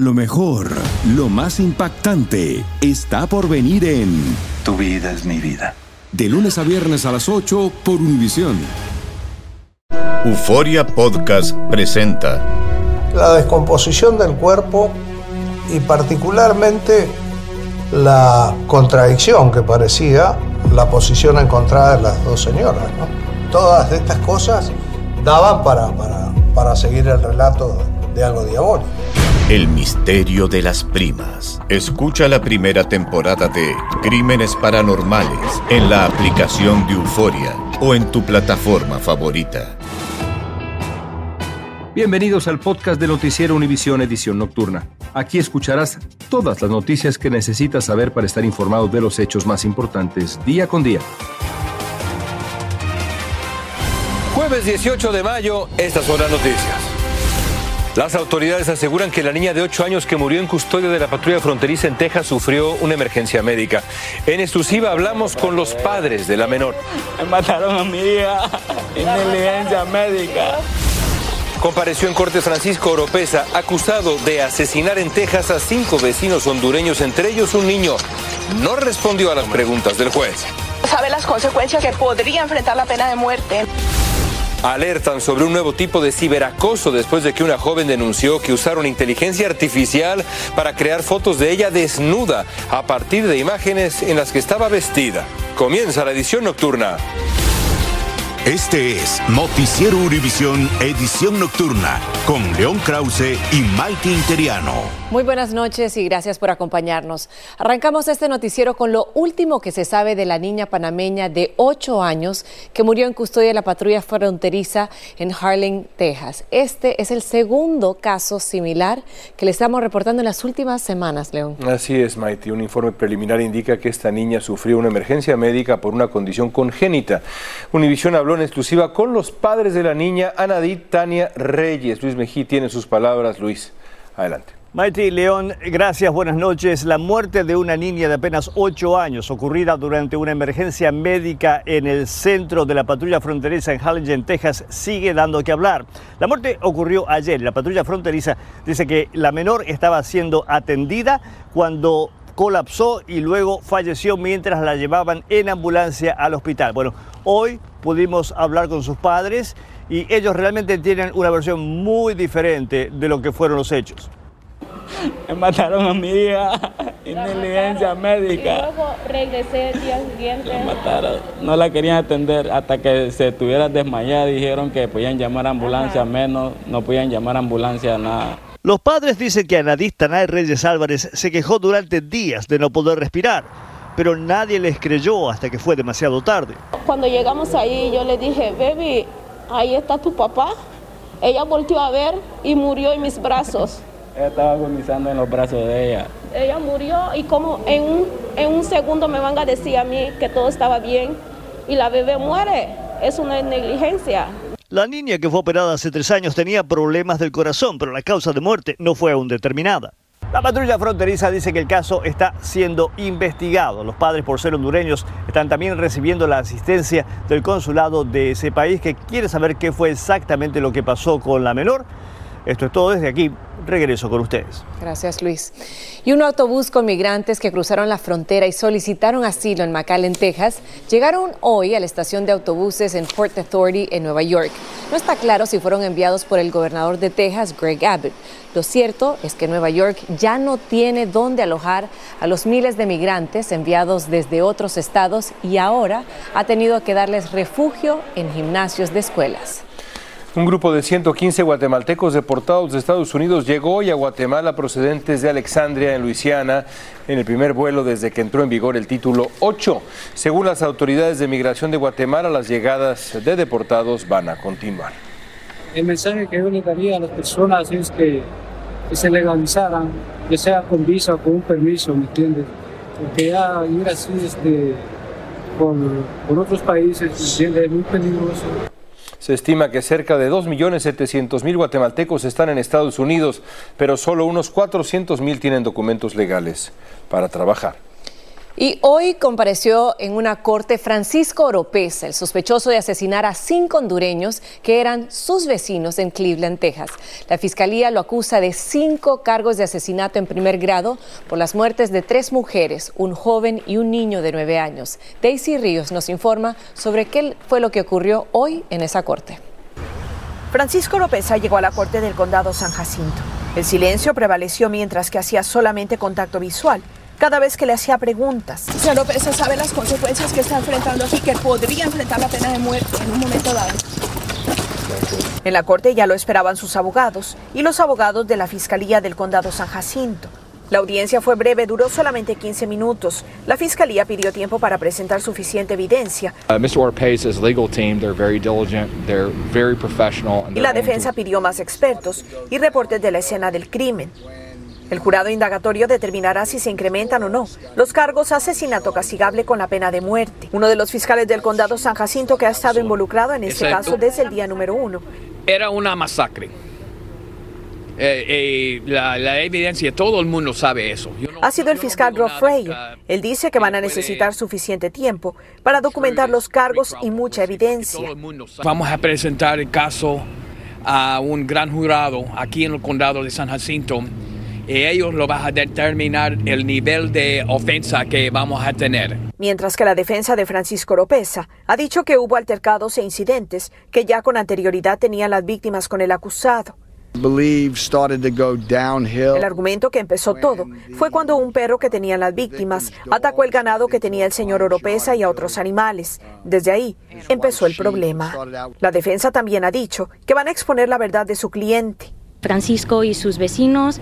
Lo mejor, lo más impactante, está por venir en Tu vida es mi vida. De lunes a viernes a las 8 por Univisión. Euforia Podcast presenta La descomposición del cuerpo y particularmente la contradicción que parecía la posición encontrada de las dos señoras. ¿no? Todas estas cosas daban para, para, para seguir el relato de algo diabólico. El misterio de las primas. Escucha la primera temporada de Crímenes Paranormales en la aplicación de Euforia o en tu plataforma favorita. Bienvenidos al podcast de Noticiero Univisión Edición Nocturna. Aquí escucharás todas las noticias que necesitas saber para estar informado de los hechos más importantes día con día. Jueves 18 de mayo, estas son las noticias. Las autoridades aseguran que la niña de 8 años que murió en custodia de la patrulla fronteriza en Texas sufrió una emergencia médica. En exclusiva hablamos con los padres de la menor. Me mataron a mi hija en médica. Compareció en corte Francisco Oropesa, acusado de asesinar en Texas a cinco vecinos hondureños, entre ellos un niño. No respondió a las preguntas del juez. Sabe las consecuencias que podría enfrentar la pena de muerte. Alertan sobre un nuevo tipo de ciberacoso después de que una joven denunció que usaron inteligencia artificial para crear fotos de ella desnuda a partir de imágenes en las que estaba vestida. Comienza la edición nocturna. Este es Noticiero Univisión Edición Nocturna con León Krause y Maite Interiano. Muy buenas noches y gracias por acompañarnos. Arrancamos este noticiero con lo último que se sabe de la niña panameña de 8 años que murió en custodia de la patrulla fronteriza en Harling, Texas. Este es el segundo caso similar que le estamos reportando en las últimas semanas, León. Así es, Maite. Un informe preliminar indica que esta niña sufrió una emergencia médica por una condición congénita. Univisión habló exclusiva con los padres de la niña, Anadit Tania Reyes. Luis Mejí tiene sus palabras. Luis, adelante. Maite León, gracias, buenas noches. La muerte de una niña de apenas 8 años ocurrida durante una emergencia médica en el centro de la patrulla fronteriza en Harlingen, Texas, sigue dando que hablar. La muerte ocurrió ayer. La patrulla fronteriza dice que la menor estaba siendo atendida cuando colapsó y luego falleció mientras la llevaban en ambulancia al hospital. Bueno, hoy pudimos hablar con sus padres y ellos realmente tienen una versión muy diferente de lo que fueron los hechos. Me mataron a mi hija en negligencia médica. Y luego regresé el día siguiente. La mataron. No la querían atender hasta que se estuviera desmayada. Dijeron que podían llamar a ambulancia, menos no podían llamar a ambulancia, nada. Los padres dicen que Anadís Tanay Reyes Álvarez se quejó durante días de no poder respirar, pero nadie les creyó hasta que fue demasiado tarde. Cuando llegamos ahí, yo le dije, baby, ahí está tu papá. Ella volteó a ver y murió en mis brazos. Ella estaba agonizando en los brazos de ella. Ella murió y como en un, en un segundo me van a decir a mí que todo estaba bien y la bebé muere. Es una negligencia. La niña que fue operada hace tres años tenía problemas del corazón, pero la causa de muerte no fue aún determinada. La patrulla fronteriza dice que el caso está siendo investigado. Los padres, por ser hondureños, están también recibiendo la asistencia del consulado de ese país que quiere saber qué fue exactamente lo que pasó con la menor. Esto es todo desde aquí. Regreso con ustedes. Gracias, Luis. Y un autobús con migrantes que cruzaron la frontera y solicitaron asilo en McAllen, Texas, llegaron hoy a la estación de autobuses en Port Authority, en Nueva York. No está claro si fueron enviados por el gobernador de Texas, Greg Abbott. Lo cierto es que Nueva York ya no tiene dónde alojar a los miles de migrantes enviados desde otros estados y ahora ha tenido que darles refugio en gimnasios de escuelas. Un grupo de 115 guatemaltecos deportados de Estados Unidos llegó hoy a Guatemala procedentes de Alexandria, en Luisiana, en el primer vuelo desde que entró en vigor el título 8. Según las autoridades de migración de Guatemala, las llegadas de deportados van a continuar. El mensaje que yo le daría a las personas es que, se legalizaran, ya sea con visa o con un permiso, ¿me entiendes? Porque ya ir así este, por, por otros países, ¿me? Es muy peligroso. Se estima que cerca de 2.700.000 guatemaltecos están en Estados Unidos, pero solo unos 400.000 tienen documentos legales para trabajar. Y hoy compareció en una corte Francisco Oropesa, el sospechoso de asesinar a cinco hondureños que eran sus vecinos en Cleveland, Texas. La fiscalía lo acusa de cinco cargos de asesinato en primer grado por las muertes de tres mujeres, un joven y un niño de nueve años. Daisy Ríos nos informa sobre qué fue lo que ocurrió hoy en esa corte. Francisco Oropesa llegó a la corte del condado San Jacinto. El silencio prevaleció mientras que hacía solamente contacto visual cada vez que le hacía preguntas. Señor López, sabe las consecuencias que está enfrentando aquí, que podría enfrentar la pena de muerte en un momento dado. En la corte ya lo esperaban sus abogados y los abogados de la Fiscalía del Condado San Jacinto. La audiencia fue breve, duró solamente 15 minutos. La fiscalía pidió tiempo para presentar suficiente evidencia. Mr. Orpeza's legal team, they're very diligent, they're very professional. Y la defensa pidió más expertos y reportes de la escena del crimen. El jurado indagatorio determinará si se incrementan o no los cargos asesinato castigable con la pena de muerte. Uno de los fiscales del condado San Jacinto que ha estado involucrado en este caso desde el día número uno. Era una masacre. Eh, eh, la, la, evidencia, todo el mundo sabe eso. No, ha sido el fiscal Rob Freyer. Él dice que van a necesitar suficiente tiempo para documentar los cargos y mucha evidencia. Vamos a presentar el caso a un gran jurado aquí en el condado de San Jacinto y ellos lo van a determinar el nivel de ofensa que vamos a tener. Mientras que la defensa de Francisco Oropesa ha dicho que hubo altercados e incidentes que ya con anterioridad tenían las víctimas con el acusado. El argumento que empezó todo fue cuando un perro que tenían las víctimas atacó el ganado que tenía el señor Oropesa y a otros animales. Desde ahí empezó el problema. La defensa también ha dicho que van a exponer la verdad de su cliente. Francisco y sus vecinos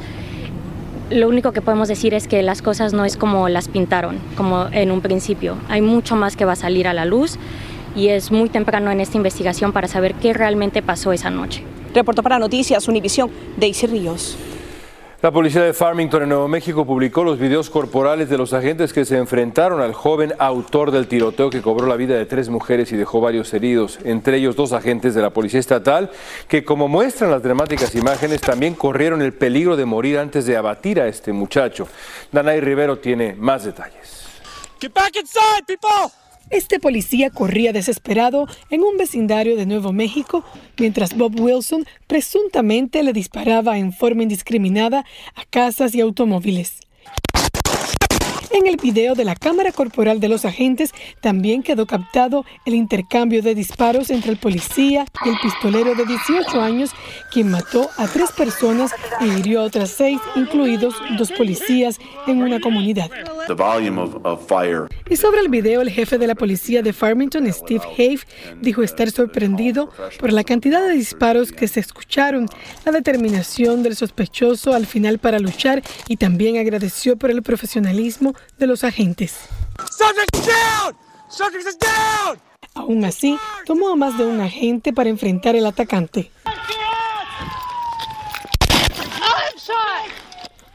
lo único que podemos decir es que las cosas no es como las pintaron, como en un principio. Hay mucho más que va a salir a la luz y es muy temprano en esta investigación para saber qué realmente pasó esa noche. Reportó para Noticias Univisión, Daisy Ríos. La policía de Farmington en Nuevo México publicó los videos corporales de los agentes que se enfrentaron al joven autor del tiroteo que cobró la vida de tres mujeres y dejó varios heridos, entre ellos dos agentes de la Policía Estatal, que como muestran las dramáticas imágenes, también corrieron el peligro de morir antes de abatir a este muchacho. Danay Rivero tiene más detalles. Get back inside, people! Este policía corría desesperado en un vecindario de Nuevo México mientras Bob Wilson presuntamente le disparaba en forma indiscriminada a casas y automóviles. En el video de la cámara corporal de los agentes también quedó captado el intercambio de disparos entre el policía y el pistolero de 18 años, quien mató a tres personas e hirió a otras seis, incluidos dos policías en una comunidad. Y sobre el video, el jefe de la policía de Farmington, Steve Have, dijo estar sorprendido por la cantidad de disparos que se escucharon, la determinación del sospechoso al final para luchar y también agradeció por el profesionalismo de los agentes. Aún así, tomó a más de un agente para enfrentar al atacante.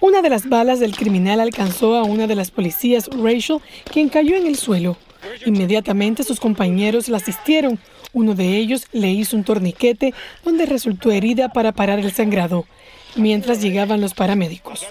Una de las balas del criminal alcanzó a una de las policías, Rachel, quien cayó en el suelo. Inmediatamente sus compañeros la asistieron. Uno de ellos le hizo un torniquete donde resultó herida para parar el sangrado, mientras llegaban los paramédicos.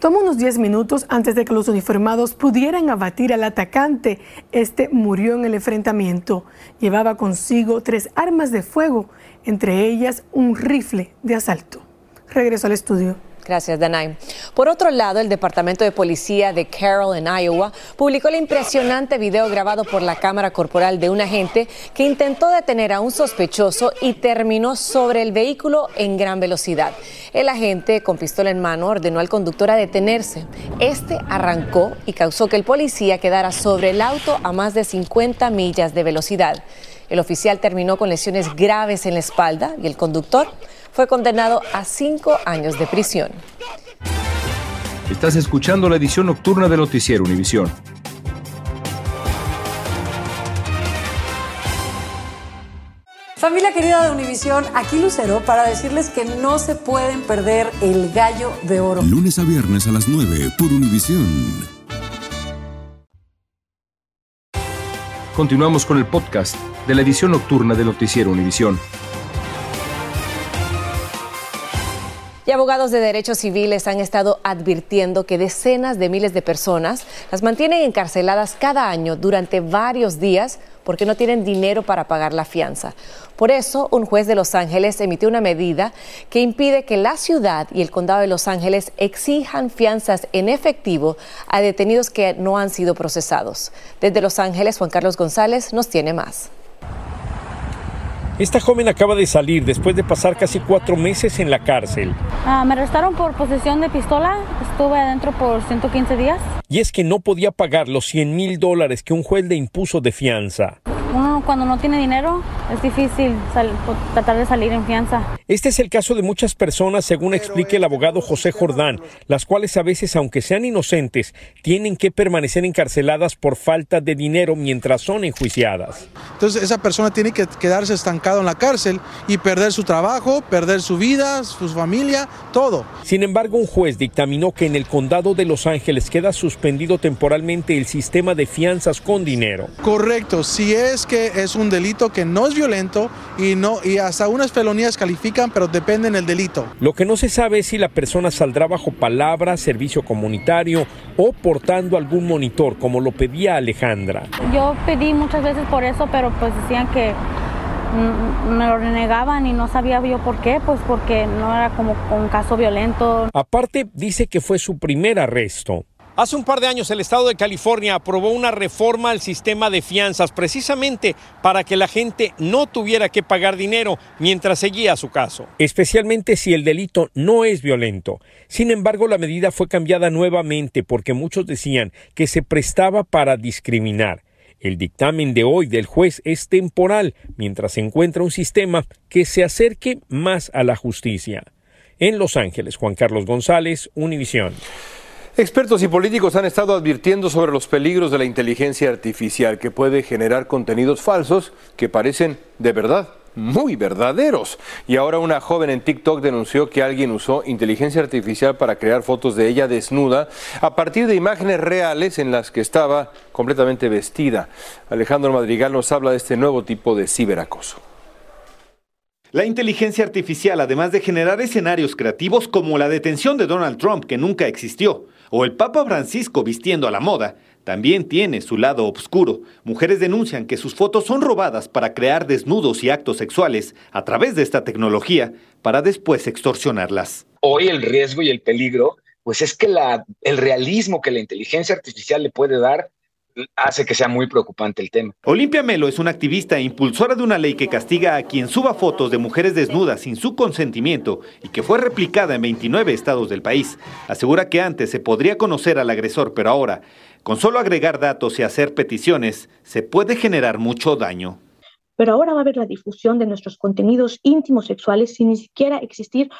Tomó unos 10 minutos antes de que los uniformados pudieran abatir al atacante. Este murió en el enfrentamiento. Llevaba consigo tres armas de fuego, entre ellas un rifle de asalto. Regreso al estudio. Gracias, Danay. Por otro lado, el Departamento de Policía de Carroll, en Iowa, publicó el impresionante video grabado por la cámara corporal de un agente que intentó detener a un sospechoso y terminó sobre el vehículo en gran velocidad. El agente, con pistola en mano, ordenó al conductor a detenerse. Este arrancó y causó que el policía quedara sobre el auto a más de 50 millas de velocidad. El oficial terminó con lesiones graves en la espalda y el conductor fue condenado a cinco años de prisión. Estás escuchando la edición nocturna de Noticiero Univisión. Familia querida de Univisión, aquí Lucero para decirles que no se pueden perder el gallo de oro. Lunes a viernes a las 9 por Univisión. Continuamos con el podcast de la edición nocturna de Noticiero Univisión. Y abogados de derechos civiles han estado advirtiendo que decenas de miles de personas las mantienen encarceladas cada año durante varios días porque no tienen dinero para pagar la fianza. Por eso, un juez de Los Ángeles emitió una medida que impide que la ciudad y el condado de Los Ángeles exijan fianzas en efectivo a detenidos que no han sido procesados. Desde Los Ángeles, Juan Carlos González nos tiene más. Esta joven acaba de salir después de pasar casi cuatro meses en la cárcel. Ah, me arrestaron por posesión de pistola. Estuve adentro por 115 días. Y es que no podía pagar los 100 mil dólares que un juez le impuso de fianza. Cuando no tiene dinero es difícil tratar de salir en fianza. Este es el caso de muchas personas, según explica el abogado José Jordán, las cuales a veces, aunque sean inocentes, tienen que permanecer encarceladas por falta de dinero mientras son enjuiciadas. Entonces esa persona tiene que quedarse estancado en la cárcel y perder su trabajo, perder su vida, su familia, todo. Sin embargo, un juez dictaminó que en el condado de Los Ángeles queda suspendido temporalmente el sistema de fianzas con dinero. Correcto, si es que es un delito que no es violento y no y hasta unas felonías califican, pero dependen del delito. Lo que no se sabe es si la persona saldrá bajo palabra, servicio comunitario o portando algún monitor, como lo pedía Alejandra. Yo pedí muchas veces por eso, pero pues decían que me lo renegaban y no sabía yo por qué, pues porque no era como un caso violento. Aparte, dice que fue su primer arresto. Hace un par de años el Estado de California aprobó una reforma al sistema de fianzas precisamente para que la gente no tuviera que pagar dinero mientras seguía su caso, especialmente si el delito no es violento. Sin embargo, la medida fue cambiada nuevamente porque muchos decían que se prestaba para discriminar. El dictamen de hoy del juez es temporal mientras se encuentra un sistema que se acerque más a la justicia. En Los Ángeles, Juan Carlos González, Univisión. Expertos y políticos han estado advirtiendo sobre los peligros de la inteligencia artificial que puede generar contenidos falsos que parecen de verdad muy verdaderos. Y ahora una joven en TikTok denunció que alguien usó inteligencia artificial para crear fotos de ella desnuda a partir de imágenes reales en las que estaba completamente vestida. Alejandro Madrigal nos habla de este nuevo tipo de ciberacoso. La inteligencia artificial, además de generar escenarios creativos como la detención de Donald Trump, que nunca existió, o el Papa Francisco vistiendo a la moda, también tiene su lado oscuro. Mujeres denuncian que sus fotos son robadas para crear desnudos y actos sexuales a través de esta tecnología para después extorsionarlas. Hoy el riesgo y el peligro, pues es que el realismo que la inteligencia artificial le puede dar hace que sea muy preocupante el tema. Olimpia Melo es una activista e impulsora de una ley que castiga a quien suba fotos de mujeres desnudas sin su consentimiento y que fue replicada en 29 estados del país. Asegura que antes se podría conocer al agresor, pero ahora, con solo agregar datos y hacer peticiones, se puede generar mucho daño. Pero ahora va a haber la difusión de nuestros contenidos íntimos sexuales sin ni siquiera existir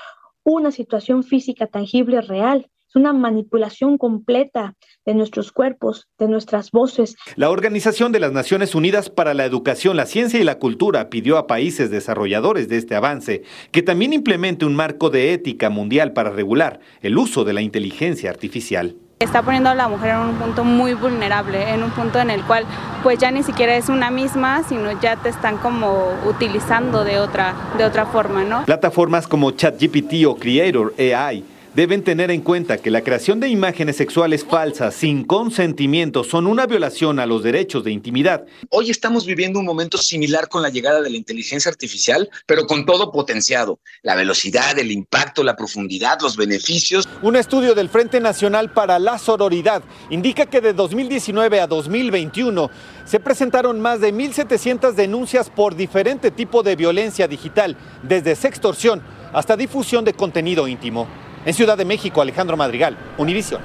una situación física tangible real es una manipulación completa de nuestros cuerpos, de nuestras voces. La Organización de las Naciones Unidas para la Educación, la Ciencia y la Cultura pidió a países desarrolladores de este avance que también implemente un marco de ética mundial para regular el uso de la inteligencia artificial está poniendo a la mujer en un punto muy vulnerable, en un punto en el cual pues ya ni siquiera es una misma, sino ya te están como utilizando de otra, de otra forma, ¿no? Plataformas como ChatGPT o Creator AI deben tener en cuenta que la creación de imágenes sexuales falsas sin consentimiento son una violación a los derechos de intimidad. Hoy estamos viviendo un momento similar con la llegada de la inteligencia artificial, pero con todo potenciado. La velocidad, el impacto, la profundidad, los beneficios. Un estudio del Frente Nacional para la Sororidad indica que de 2019 a 2021 se presentaron más de 1.700 denuncias por diferente tipo de violencia digital, desde sextorsión hasta difusión de contenido íntimo. En Ciudad de México, Alejandro Madrigal, Univision.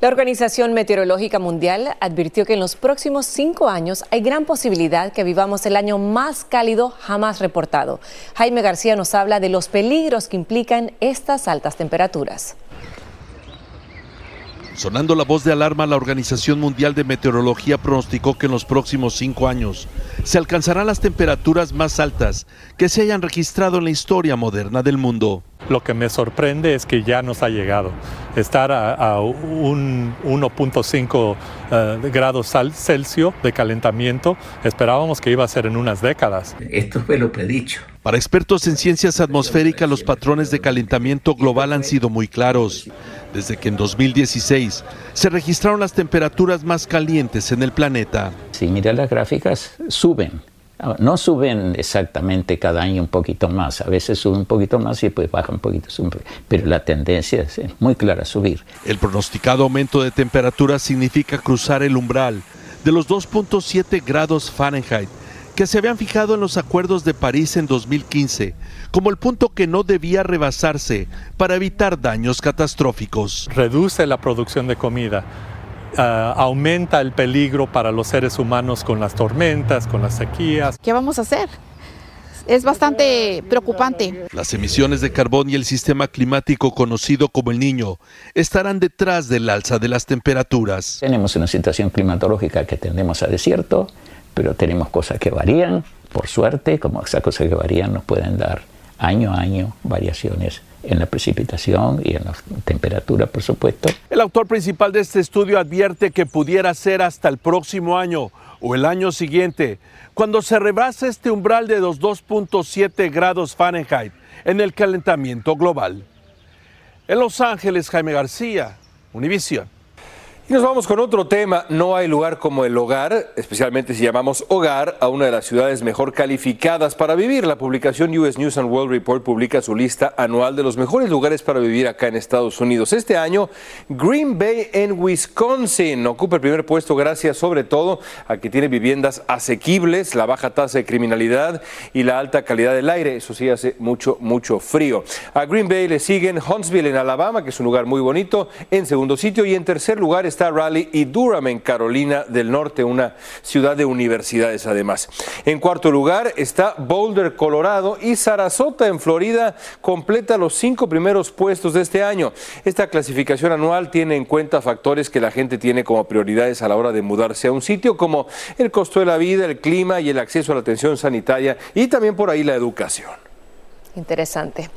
La Organización Meteorológica Mundial advirtió que en los próximos cinco años hay gran posibilidad que vivamos el año más cálido jamás reportado. Jaime García nos habla de los peligros que implican estas altas temperaturas. Sonando la voz de alarma, la Organización Mundial de Meteorología pronosticó que en los próximos cinco años se alcanzarán las temperaturas más altas que se hayan registrado en la historia moderna del mundo. Lo que me sorprende es que ya nos ha llegado. Estar a, un 1.5 eh, grados Celsius de calentamiento, esperábamos que iba a ser en unas décadas. Esto fue lo predicho. Para expertos en ciencias atmosféricas, los patrones de calentamiento global han sido muy claros. Desde que en 2016 se registraron las temperaturas más calientes en el planeta. Si mira las gráficas, suben. No suben exactamente cada año un poquito más, a veces suben un poquito más y después bajan un poquito, pero la tendencia es muy clara a subir. El pronosticado aumento de temperatura significa cruzar el umbral de los 2.7 grados Fahrenheit que se habían fijado en los acuerdos de París en 2015 como el punto que no debía rebasarse para evitar daños catastróficos. Reduce la producción de comida, ah, aumenta el peligro para los seres humanos con las tormentas, con las sequías. ¿Qué vamos a hacer? es bastante preocupante. Las emisiones de carbón y el sistema climático conocido como el niño estarán detrás del alza de las temperaturas. Tenemos una situación climatológica que tendemos a desierto, pero tenemos cosas que varían, por suerte, como esas cosas que varían nos pueden dar año a año variaciones en la precipitación y en la temperatura, por supuesto. El autor principal de este estudio advierte que pudiera ser hasta el próximo año o el año siguiente, cuando se rebase este umbral de los 2.7 grados Fahrenheit en el calentamiento global. En Los Ángeles, Jaime García, Univision. Y nos vamos con otro tema. No hay lugar como el hogar, especialmente si llamamos hogar a una de las ciudades mejor calificadas para vivir. La publicación US News and World Report publica su lista anual de los mejores lugares para vivir acá en Estados Unidos. Este año, Green Bay en Wisconsin ocupa el primer puesto gracias sobre todo a que tiene viviendas asequibles, la baja tasa de criminalidad y la alta calidad del aire. Eso sí hace mucho, mucho frío. A Green Bay le siguen Huntsville en Alabama, que es un lugar muy bonito, en segundo sitio y en tercer lugar está Raleigh y Durham en Carolina del Norte, una ciudad de universidades además. En cuarto lugar está Boulder, Colorado y Sarasota en Florida completa los cinco primeros puestos de este año. Esta clasificación anual tiene en cuenta factores que la gente tiene como prioridades a la hora de mudarse a un sitio como el costo de la vida, el clima y el acceso a la atención sanitaria y también por ahí la educación. Interesante.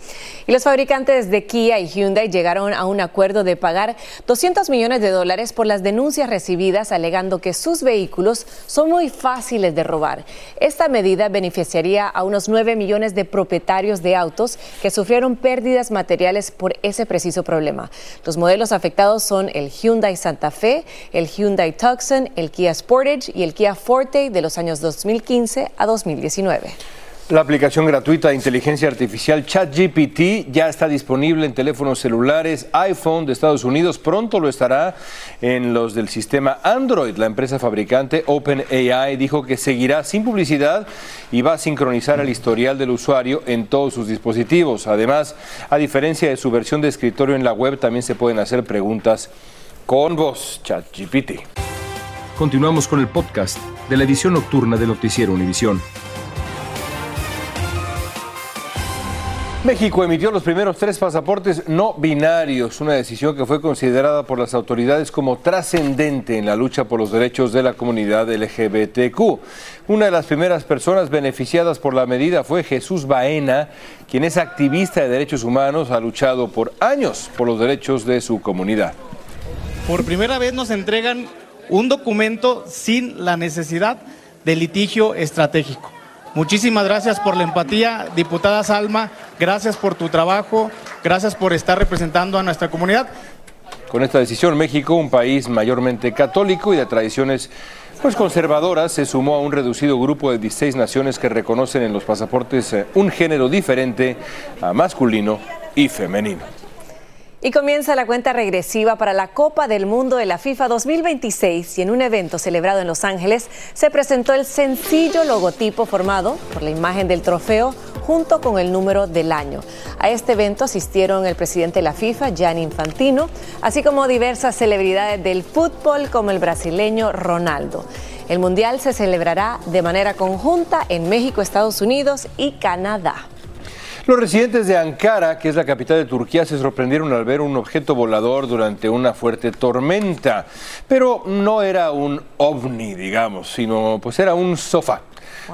Y los fabricantes de Kia y Hyundai llegaron a un acuerdo de pagar 200 millones de dólares por las denuncias recibidas alegando que sus vehículos son muy fáciles de robar. Esta medida beneficiaría a unos 9 millones de propietarios de autos que sufrieron pérdidas materiales por ese preciso problema. Los modelos afectados son el Hyundai Santa Fe, el Hyundai Tucson, el Kia Sportage y el Kia Forte de los años 2015 a 2019. La aplicación gratuita de inteligencia artificial ChatGPT ya está disponible en teléfonos celulares iPhone de Estados Unidos. Pronto lo estará en los del sistema Android. La empresa fabricante OpenAI dijo que seguirá sin publicidad y va a sincronizar el historial del usuario en todos sus dispositivos. Además, a diferencia de su versión de escritorio en la web, también se pueden hacer preguntas con voz ChatGPT. Continuamos con el podcast de la edición nocturna de Noticiero Univisión. México emitió los primeros tres pasaportes no binarios, una decisión que fue considerada por las autoridades como trascendente en la lucha por los derechos de la comunidad LGBTQ. Una de las primeras personas beneficiadas por la medida fue Jesús Baena, quien es activista de derechos humanos, ha luchado por años por los derechos de su comunidad. Por primera vez nos entregan un documento sin la necesidad de litigio estratégico. Muchísimas gracias por la empatía, diputada Salma, gracias por tu trabajo, gracias por estar representando a nuestra comunidad. Con esta decisión, México, un país mayormente católico y de tradiciones pues conservadoras, se sumó a un reducido grupo de 16 naciones que reconocen en los pasaportes eh, un género diferente a masculino y femenino. Y comienza la cuenta regresiva para la Copa del Mundo de la FIFA 2026 y en un evento celebrado en Los Ángeles se presentó el sencillo logotipo formado por la imagen del trofeo junto con el número del año. A este evento asistieron el presidente de la FIFA, Gianni Infantino, así como diversas celebridades del fútbol como el brasileño Ronaldo. El Mundial se celebrará de manera conjunta en México, Estados Unidos y Canadá. Los residentes de Ankara, que es la capital de Turquía, se sorprendieron al ver un objeto volador durante una fuerte tormenta. Pero no era un ovni, digamos, sino pues era un sofá.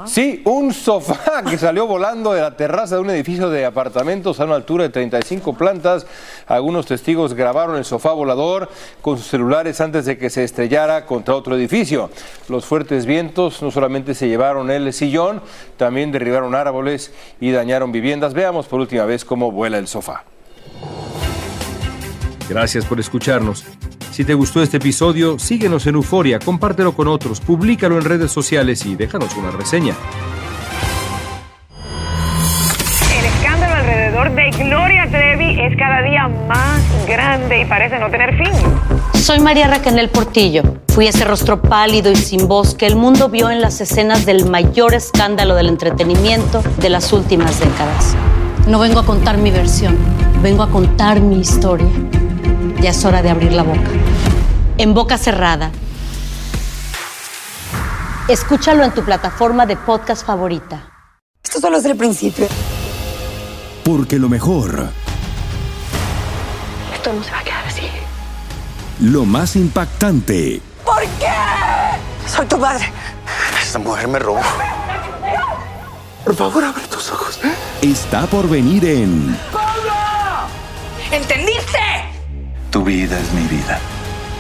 Sí, un sofá que salió volando de la terraza de un edificio de apartamentos a una altura de 35 plantas. Algunos testigos grabaron el sofá volador con sus celulares antes de que se estrellara contra otro edificio. Los fuertes vientos no solamente se llevaron el sillón, también derribaron árboles y dañaron viviendas. Veamos por última vez cómo vuela el sofá. Gracias por escucharnos. Si te gustó este episodio, síguenos en Euforia, compártelo con otros, públicalo en redes sociales y déjanos una reseña. El escándalo alrededor de Gloria Trevi es cada día más grande y parece no tener fin. Soy María Raquel Portillo. Fui ese rostro pálido y sin voz que el mundo vio en las escenas del mayor escándalo del entretenimiento de las últimas décadas. No vengo a contar mi versión, vengo a contar mi historia. Ya es hora de abrir la boca. En boca cerrada. Escúchalo en tu plataforma de podcast favorita. Esto solo es el principio. Porque lo mejor, Esto no se va a quedar así. lo más impactante, ¿Por qué? Soy tu madre. Esta mujer me robó. Por favor, abre tus ojos. está por venir en ¿Entendiste? Tu vida es mi vida.